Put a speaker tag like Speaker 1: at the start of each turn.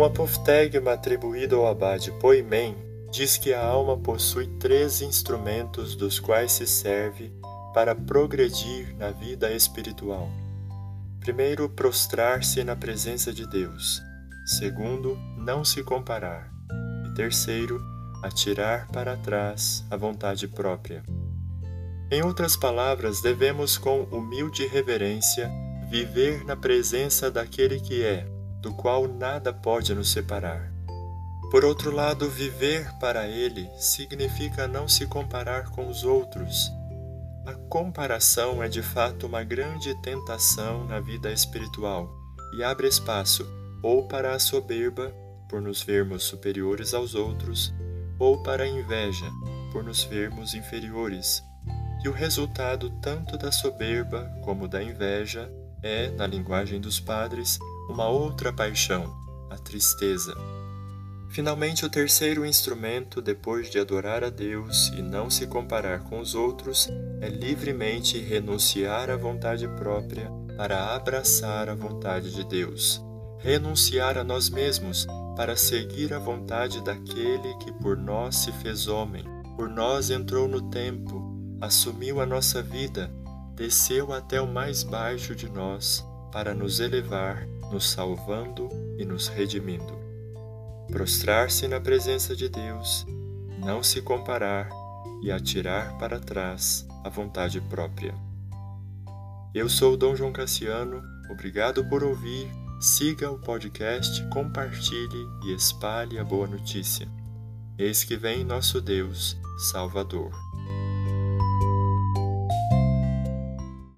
Speaker 1: Um apoftégma atribuído ao abade Poimen diz que a alma possui três instrumentos dos quais se serve para progredir na vida espiritual. Primeiro, prostrar-se na presença de Deus. Segundo, não se comparar. E terceiro, atirar para trás a vontade própria. Em outras palavras, devemos com humilde reverência viver na presença daquele que é, do qual nada pode nos separar. Por outro lado, viver para ele significa não se comparar com os outros. A comparação é de fato uma grande tentação na vida espiritual e abre espaço ou para a soberba, por nos vermos superiores aos outros, ou para a inveja, por nos vermos inferiores. E o resultado tanto da soberba como da inveja é, na linguagem dos padres, uma outra paixão, a tristeza. Finalmente, o terceiro instrumento, depois de adorar a Deus e não se comparar com os outros, é livremente renunciar à vontade própria para abraçar a vontade de Deus. Renunciar a nós mesmos para seguir a vontade daquele que por nós se fez homem, por nós entrou no tempo, assumiu a nossa vida, desceu até o mais baixo de nós para nos elevar, nos salvando e nos redimindo. Prostrar-se na presença de Deus, não se comparar e atirar para trás a vontade própria. Eu sou Dom João Cassiano, obrigado por ouvir Siga o podcast, compartilhe e espalhe a boa notícia. Eis que vem nosso Deus, Salvador.